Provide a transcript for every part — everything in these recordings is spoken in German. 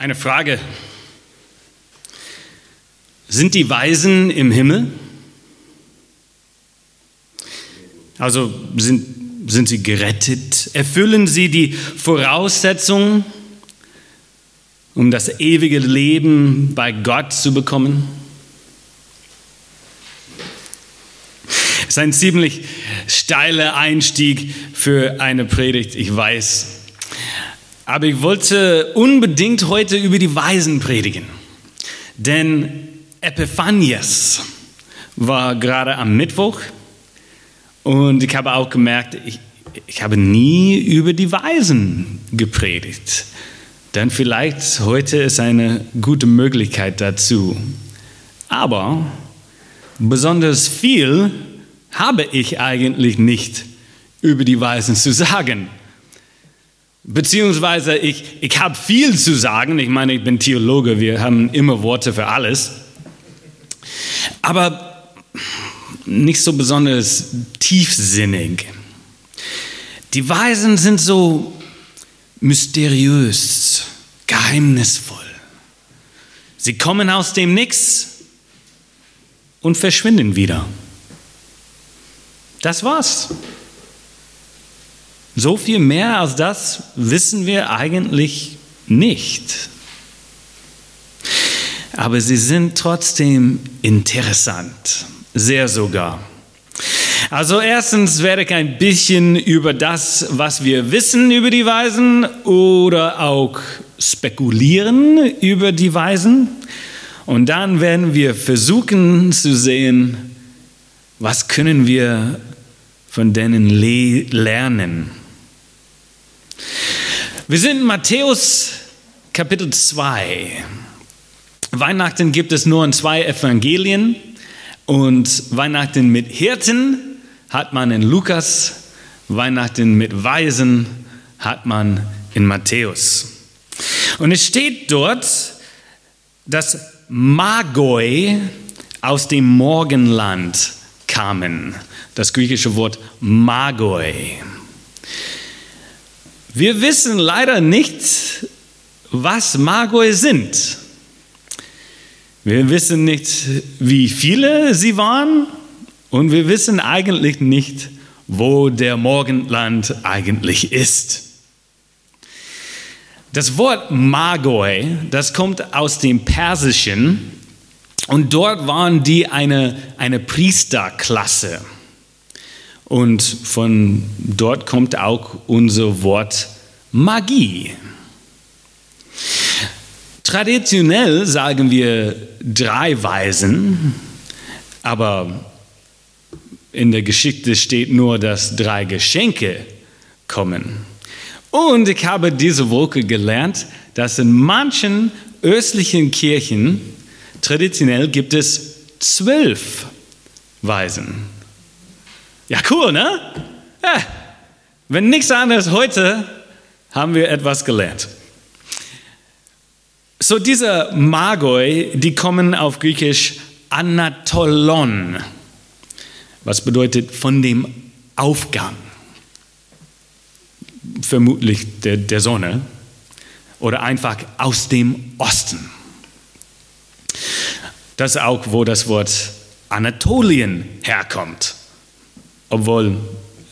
Eine Frage. Sind die Weisen im Himmel? Also sind, sind sie gerettet? Erfüllen sie die Voraussetzungen, um das ewige Leben bei Gott zu bekommen? Das ist ein ziemlich steiler Einstieg für eine Predigt, ich weiß. Aber ich wollte unbedingt heute über die Weisen predigen. Denn Epiphanias war gerade am Mittwoch und ich habe auch gemerkt, ich, ich habe nie über die Weisen gepredigt. Denn vielleicht heute ist eine gute Möglichkeit dazu. Aber besonders viel habe ich eigentlich nicht über die Weisen zu sagen. Beziehungsweise ich, ich habe viel zu sagen. Ich meine, ich bin Theologe, wir haben immer Worte für alles. Aber nicht so besonders tiefsinnig. Die Weisen sind so mysteriös, geheimnisvoll. Sie kommen aus dem Nix und verschwinden wieder. Das war's. So viel mehr als das wissen wir eigentlich nicht. Aber sie sind trotzdem interessant, sehr sogar. Also erstens werde ich ein bisschen über das, was wir wissen über die Weisen oder auch spekulieren über die Weisen. Und dann werden wir versuchen zu sehen, was können wir von denen lernen. Wir sind in Matthäus Kapitel 2. Weihnachten gibt es nur in zwei Evangelien und Weihnachten mit Hirten hat man in Lukas, Weihnachten mit Weisen hat man in Matthäus. Und es steht dort, dass Magoi aus dem Morgenland kamen. Das griechische Wort Magoi. Wir wissen leider nicht, was Magoi sind. Wir wissen nicht, wie viele sie waren und wir wissen eigentlich nicht, wo der Morgenland eigentlich ist. Das Wort Magoi, das kommt aus dem Persischen und dort waren die eine, eine Priesterklasse. Und von dort kommt auch unser Wort Magie. Traditionell sagen wir drei Weisen, aber in der Geschichte steht nur, dass drei Geschenke kommen. Und ich habe diese Woche gelernt, dass in manchen östlichen Kirchen traditionell gibt es zwölf Weisen. Ja, cool, ne? Ja. Wenn nichts anderes heute haben wir etwas gelernt. So diese Magoi, die kommen auf Griechisch Anatolon, was bedeutet von dem Aufgang, vermutlich der, der Sonne oder einfach aus dem Osten. Das ist auch, wo das Wort Anatolien herkommt obwohl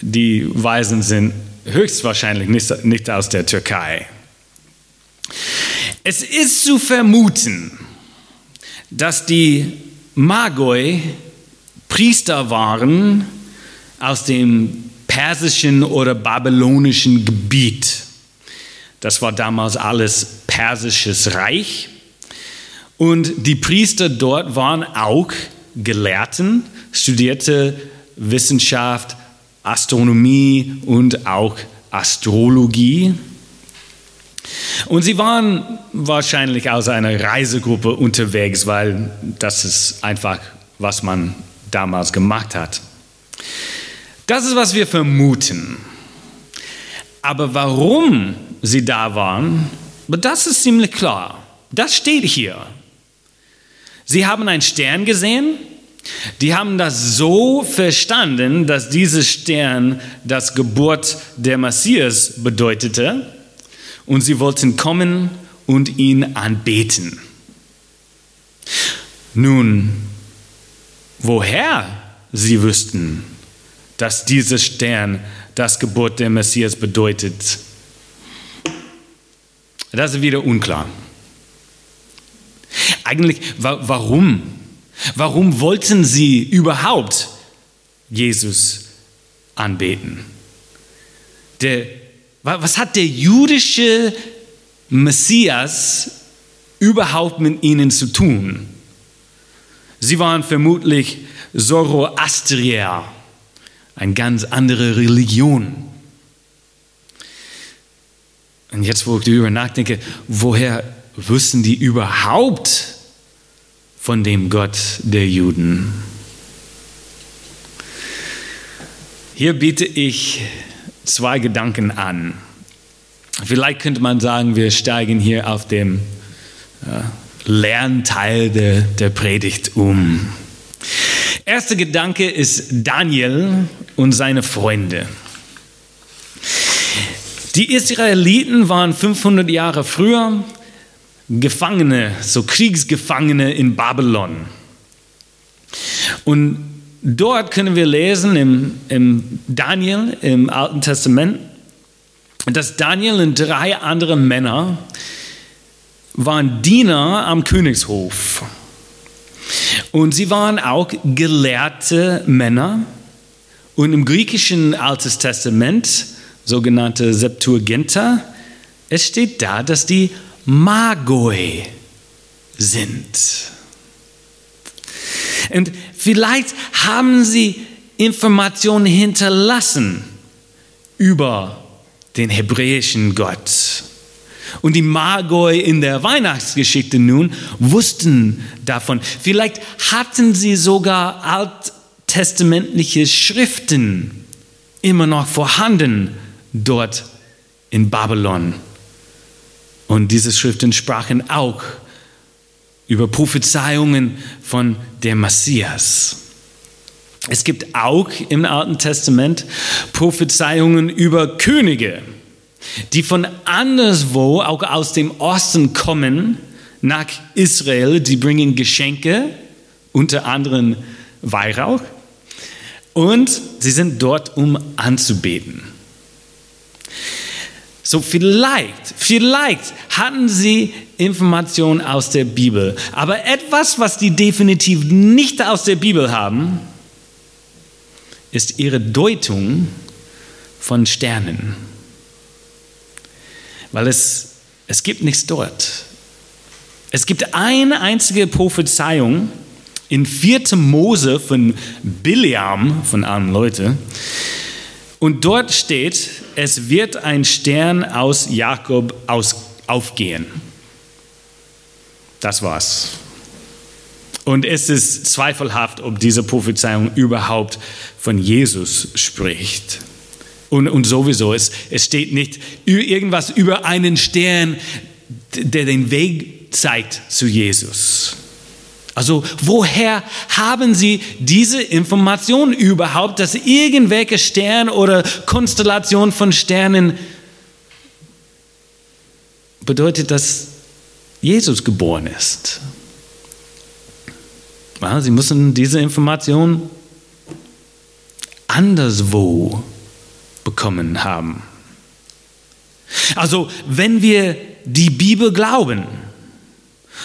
die Weisen sind höchstwahrscheinlich nicht, nicht aus der Türkei. Es ist zu vermuten, dass die Magoi Priester waren aus dem persischen oder babylonischen Gebiet. Das war damals alles persisches Reich. Und die Priester dort waren auch Gelehrten, studierte Wissenschaft, Astronomie und auch Astrologie. Und sie waren wahrscheinlich aus einer Reisegruppe unterwegs, weil das ist einfach, was man damals gemacht hat. Das ist, was wir vermuten. Aber warum sie da waren, das ist ziemlich klar. Das steht hier. Sie haben einen Stern gesehen die haben das so verstanden, dass dieser Stern das Geburt der Messias bedeutete und sie wollten kommen, und ihn anbeten. Nun, woher sie wüssten, dass dieser Stern das Geburt der Messias bedeutet, das ist wieder unklar. Eigentlich, warum? Warum wollten sie überhaupt Jesus anbeten? Der, was hat der jüdische Messias überhaupt mit ihnen zu tun? Sie waren vermutlich Zoroastrier, eine ganz andere Religion. Und jetzt, wo ich darüber nachdenke, woher wüssten die überhaupt von dem Gott der Juden? Hier biete ich zwei Gedanken an. Vielleicht könnte man sagen, wir steigen hier auf dem äh, Lernteil der, der Predigt um. Erster Gedanke ist Daniel und seine Freunde. Die Israeliten waren 500 Jahre früher Gefangene, so Kriegsgefangene in Babylon. Und dort können wir lesen im, im Daniel im Alten Testament, dass Daniel und drei andere Männer waren Diener am Königshof. Und sie waren auch gelehrte Männer. Und im griechischen Altes Testament, sogenannte Septuaginta, es steht da, dass die Magoi sind. Und vielleicht haben sie Informationen hinterlassen über den hebräischen Gott. Und die Magoi in der Weihnachtsgeschichte nun wussten davon. Vielleicht hatten sie sogar alttestamentliche Schriften immer noch vorhanden dort in Babylon. Und diese Schriften sprachen auch über Prophezeiungen von dem Messias. Es gibt auch im Alten Testament Prophezeiungen über Könige die von anderswo, auch aus dem Osten kommen, nach Israel. Die bringen Geschenke, unter anderem Weihrauch. Und sie sind dort, um anzubeten. So vielleicht, vielleicht hatten sie Informationen aus der Bibel. Aber etwas, was die definitiv nicht aus der Bibel haben, ist ihre Deutung von Sternen weil es, es gibt nichts dort. Es gibt eine einzige Prophezeiung in 4. Mose von Biliam, von armen Leute. Und dort steht, es wird ein Stern aus Jakob aus, aufgehen. Das war's. Und es ist zweifelhaft, ob diese Prophezeiung überhaupt von Jesus spricht. Und, und sowieso, es, es steht nicht irgendwas über einen Stern, der den Weg zeigt zu Jesus. Also woher haben Sie diese Information überhaupt, dass irgendwelche Sterne oder Konstellationen von Sternen bedeutet, dass Jesus geboren ist? Ja, Sie müssen diese Information anderswo bekommen haben. Also wenn wir die Bibel glauben,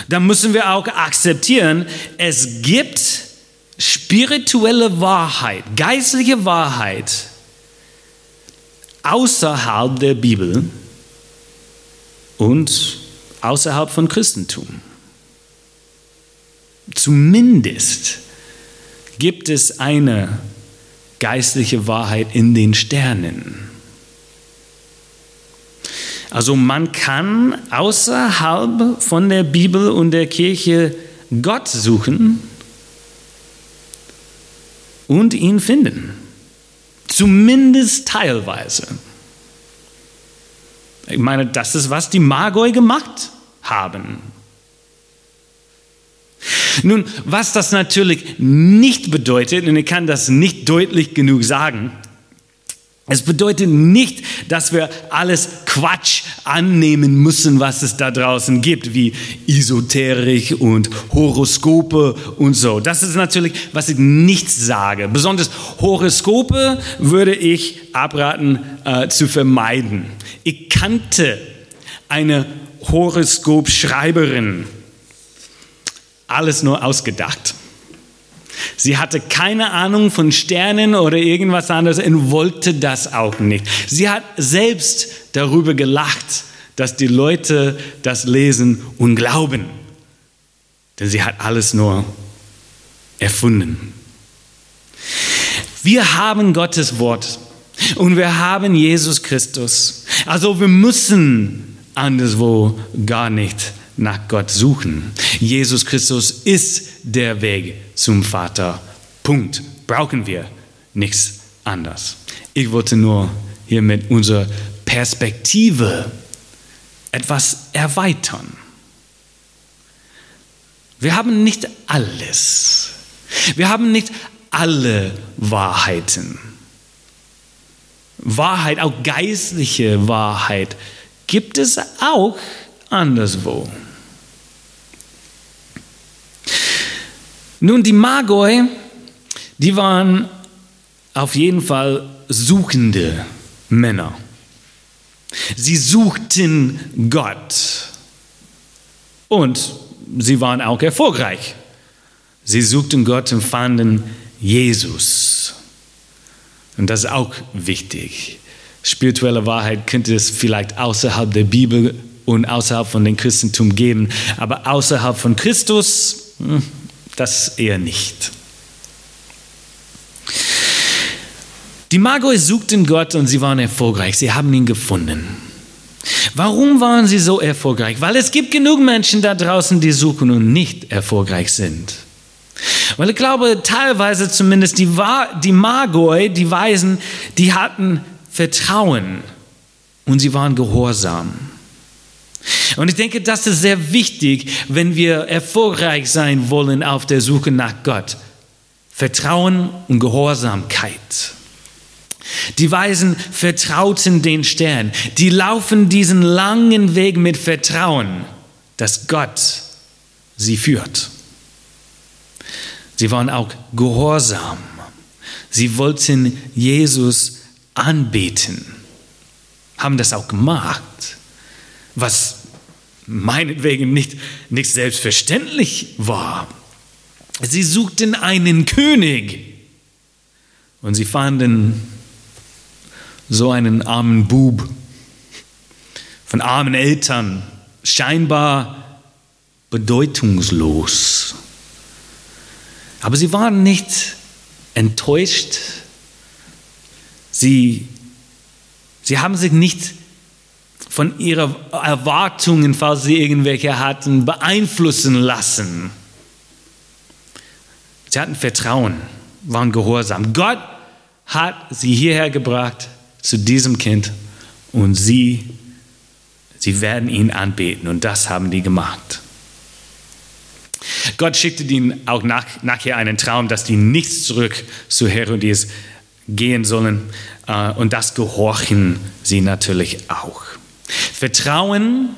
dann müssen wir auch akzeptieren, es gibt spirituelle Wahrheit, geistliche Wahrheit außerhalb der Bibel und außerhalb von Christentum. Zumindest gibt es eine geistliche Wahrheit in den Sternen. Also man kann außerhalb von der Bibel und der Kirche Gott suchen und ihn finden. Zumindest teilweise. Ich meine, das ist, was die Magoi gemacht haben. Nun, was das natürlich nicht bedeutet, und ich kann das nicht deutlich genug sagen, Es bedeutet nicht, dass wir alles Quatsch annehmen müssen, was es da draußen gibt, wie Esoterik und Horoskope und so. Das ist natürlich, was ich nicht sage. Besonders Horoskope würde ich abraten äh, zu vermeiden. Ich kannte eine Horoskopschreiberin. Alles nur ausgedacht. Sie hatte keine Ahnung von Sternen oder irgendwas anderes und wollte das auch nicht. Sie hat selbst darüber gelacht, dass die Leute das lesen und glauben. Denn sie hat alles nur erfunden. Wir haben Gottes Wort und wir haben Jesus Christus. Also wir müssen anderswo gar nicht nach Gott suchen. Jesus Christus ist der Weg zum Vater. Punkt. Brauchen wir nichts anderes. Ich wollte nur hier mit unserer Perspektive etwas erweitern. Wir haben nicht alles. Wir haben nicht alle Wahrheiten. Wahrheit, auch geistliche Wahrheit, gibt es auch anderswo. Nun, die Magoi, die waren auf jeden Fall suchende Männer. Sie suchten Gott und sie waren auch erfolgreich. Sie suchten Gott und fanden Jesus. Und das ist auch wichtig. Spirituelle Wahrheit könnte es vielleicht außerhalb der Bibel und außerhalb von dem Christentum geben, aber außerhalb von Christus, hm, das eher nicht. Die Magoi suchten Gott und sie waren erfolgreich. Sie haben ihn gefunden. Warum waren sie so erfolgreich? Weil es gibt genug Menschen da draußen, die suchen und nicht erfolgreich sind. Weil ich glaube, teilweise zumindest die, die Magoi, die Weisen, die hatten Vertrauen und sie waren gehorsam. Und ich denke, das ist sehr wichtig, wenn wir erfolgreich sein wollen auf der Suche nach Gott. Vertrauen und Gehorsamkeit. Die Weisen vertrauten den Stern. Die laufen diesen langen Weg mit Vertrauen, dass Gott sie führt. Sie waren auch gehorsam. Sie wollten Jesus anbeten, haben das auch gemacht was meinetwegen nicht, nicht selbstverständlich war. Sie suchten einen König und sie fanden so einen armen Bub von armen Eltern, scheinbar bedeutungslos. Aber sie waren nicht enttäuscht. Sie, sie haben sich nicht von ihren Erwartungen, falls sie irgendwelche hatten, beeinflussen lassen. Sie hatten Vertrauen, waren gehorsam. Gott hat sie hierher gebracht zu diesem Kind und sie, sie werden ihn anbeten und das haben die gemacht. Gott schickte ihnen auch nach, nachher einen Traum, dass die nicht zurück zu Herodias gehen sollen äh, und das gehorchen sie natürlich auch. Vertrauen,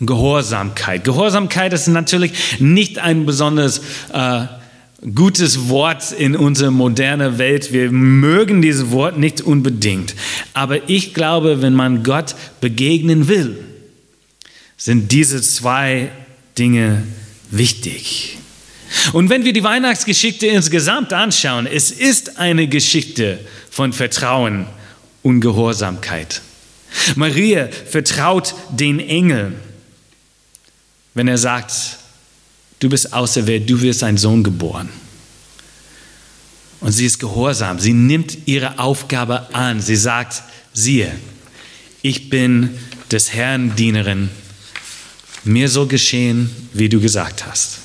Gehorsamkeit. Gehorsamkeit ist natürlich nicht ein besonders äh, gutes Wort in unserer modernen Welt. Wir mögen dieses Wort nicht unbedingt. Aber ich glaube, wenn man Gott begegnen will, sind diese zwei Dinge wichtig. Und wenn wir die Weihnachtsgeschichte insgesamt anschauen, es ist eine Geschichte von Vertrauen und Gehorsamkeit. Maria vertraut den Engel, wenn er sagt, du bist auserwählt, du wirst ein Sohn geboren. Und sie ist gehorsam, sie nimmt ihre Aufgabe an. Sie sagt, siehe, ich bin des Herrn Dienerin, mir soll geschehen, wie du gesagt hast.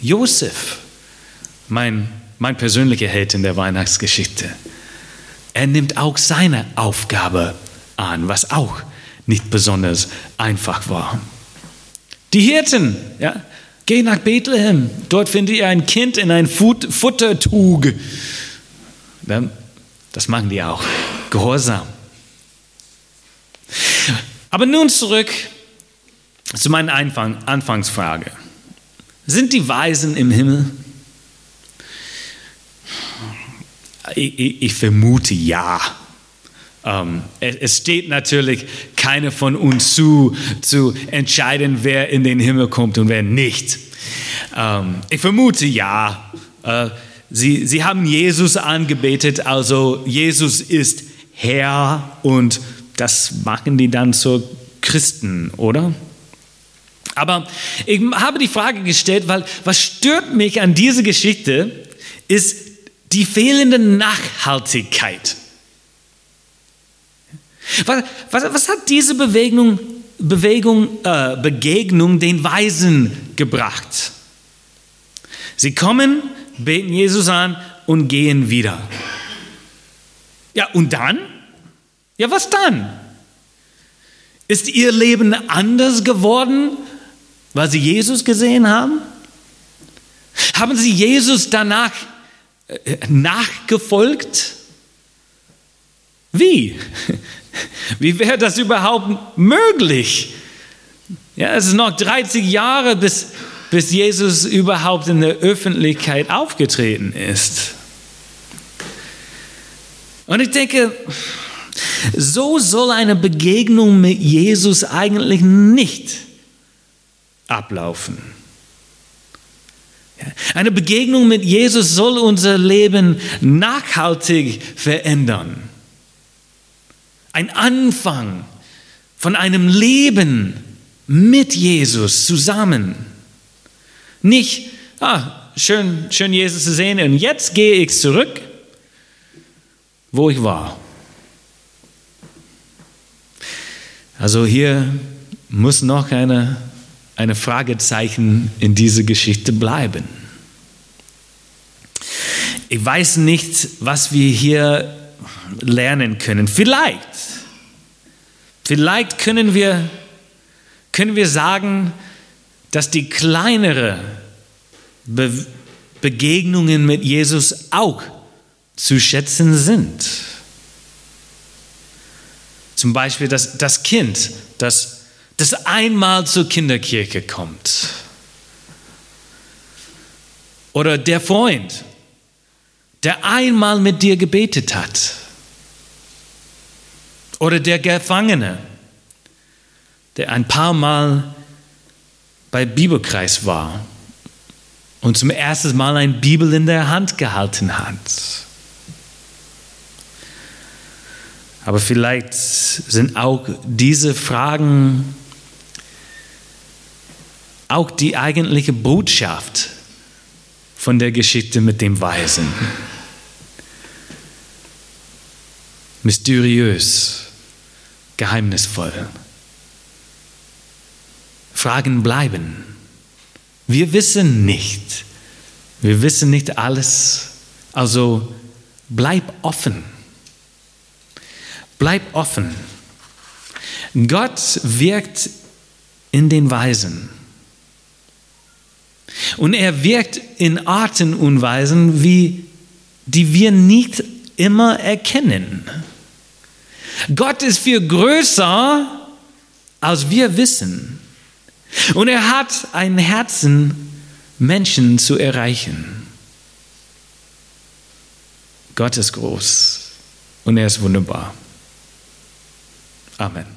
Josef, mein, mein persönlicher Held in der Weihnachtsgeschichte, er nimmt auch seine Aufgabe an, was auch nicht besonders einfach war. Die Hirten, ja, geh nach Bethlehem, dort findet ihr ein Kind in ein Futtertug. Das Das machen die auch. Gehorsam. Aber nun zurück zu meiner Anfang, Anfangsfrage. Sind die Weisen im Himmel? Ich, ich, ich vermute ja. Ähm, es steht natürlich keiner von uns zu, zu entscheiden, wer in den Himmel kommt und wer nicht. Ähm, ich vermute ja. Äh, sie, sie haben Jesus angebetet, also Jesus ist Herr und das machen die dann zu Christen, oder? Aber ich habe die Frage gestellt, weil was stört mich an dieser Geschichte ist die fehlende Nachhaltigkeit. Was, was, was hat diese Bewegung, Bewegung, äh, Begegnung den Weisen gebracht? Sie kommen, beten Jesus an und gehen wieder. Ja, und dann? Ja, was dann? Ist ihr Leben anders geworden, weil sie Jesus gesehen haben? Haben sie Jesus danach äh, nachgefolgt? Wie? Wie wäre das überhaupt möglich? Ja, es ist noch 30 Jahre, bis, bis Jesus überhaupt in der Öffentlichkeit aufgetreten ist. Und ich denke, so soll eine Begegnung mit Jesus eigentlich nicht ablaufen. Eine Begegnung mit Jesus soll unser Leben nachhaltig verändern ein Anfang von einem Leben mit Jesus zusammen. Nicht, ah, schön, schön Jesus zu sehen und jetzt gehe ich zurück, wo ich war. Also hier muss noch eine, eine Fragezeichen in dieser Geschichte bleiben. Ich weiß nicht, was wir hier lernen können. Vielleicht, vielleicht können wir, können wir sagen, dass die kleinere Be Begegnungen mit Jesus auch zu schätzen sind. Zum Beispiel das, das Kind, das, das einmal zur Kinderkirche kommt. Oder der Freund, der einmal mit dir gebetet hat. Oder der Gefangene, der ein paar Mal bei Bibelkreis war und zum ersten Mal eine Bibel in der Hand gehalten hat. Aber vielleicht sind auch diese Fragen auch die eigentliche Botschaft von der Geschichte mit dem Weisen. Mysteriös, geheimnisvoll. Fragen bleiben. Wir wissen nicht. Wir wissen nicht alles. Also bleib offen. Bleib offen. Gott wirkt in den Weisen. Und er wirkt in Arten und Weisen, wie, die wir nicht immer erkennen. Gott ist viel größer, als wir wissen. Und er hat ein Herzen, Menschen zu erreichen. Gott ist groß und er ist wunderbar. Amen.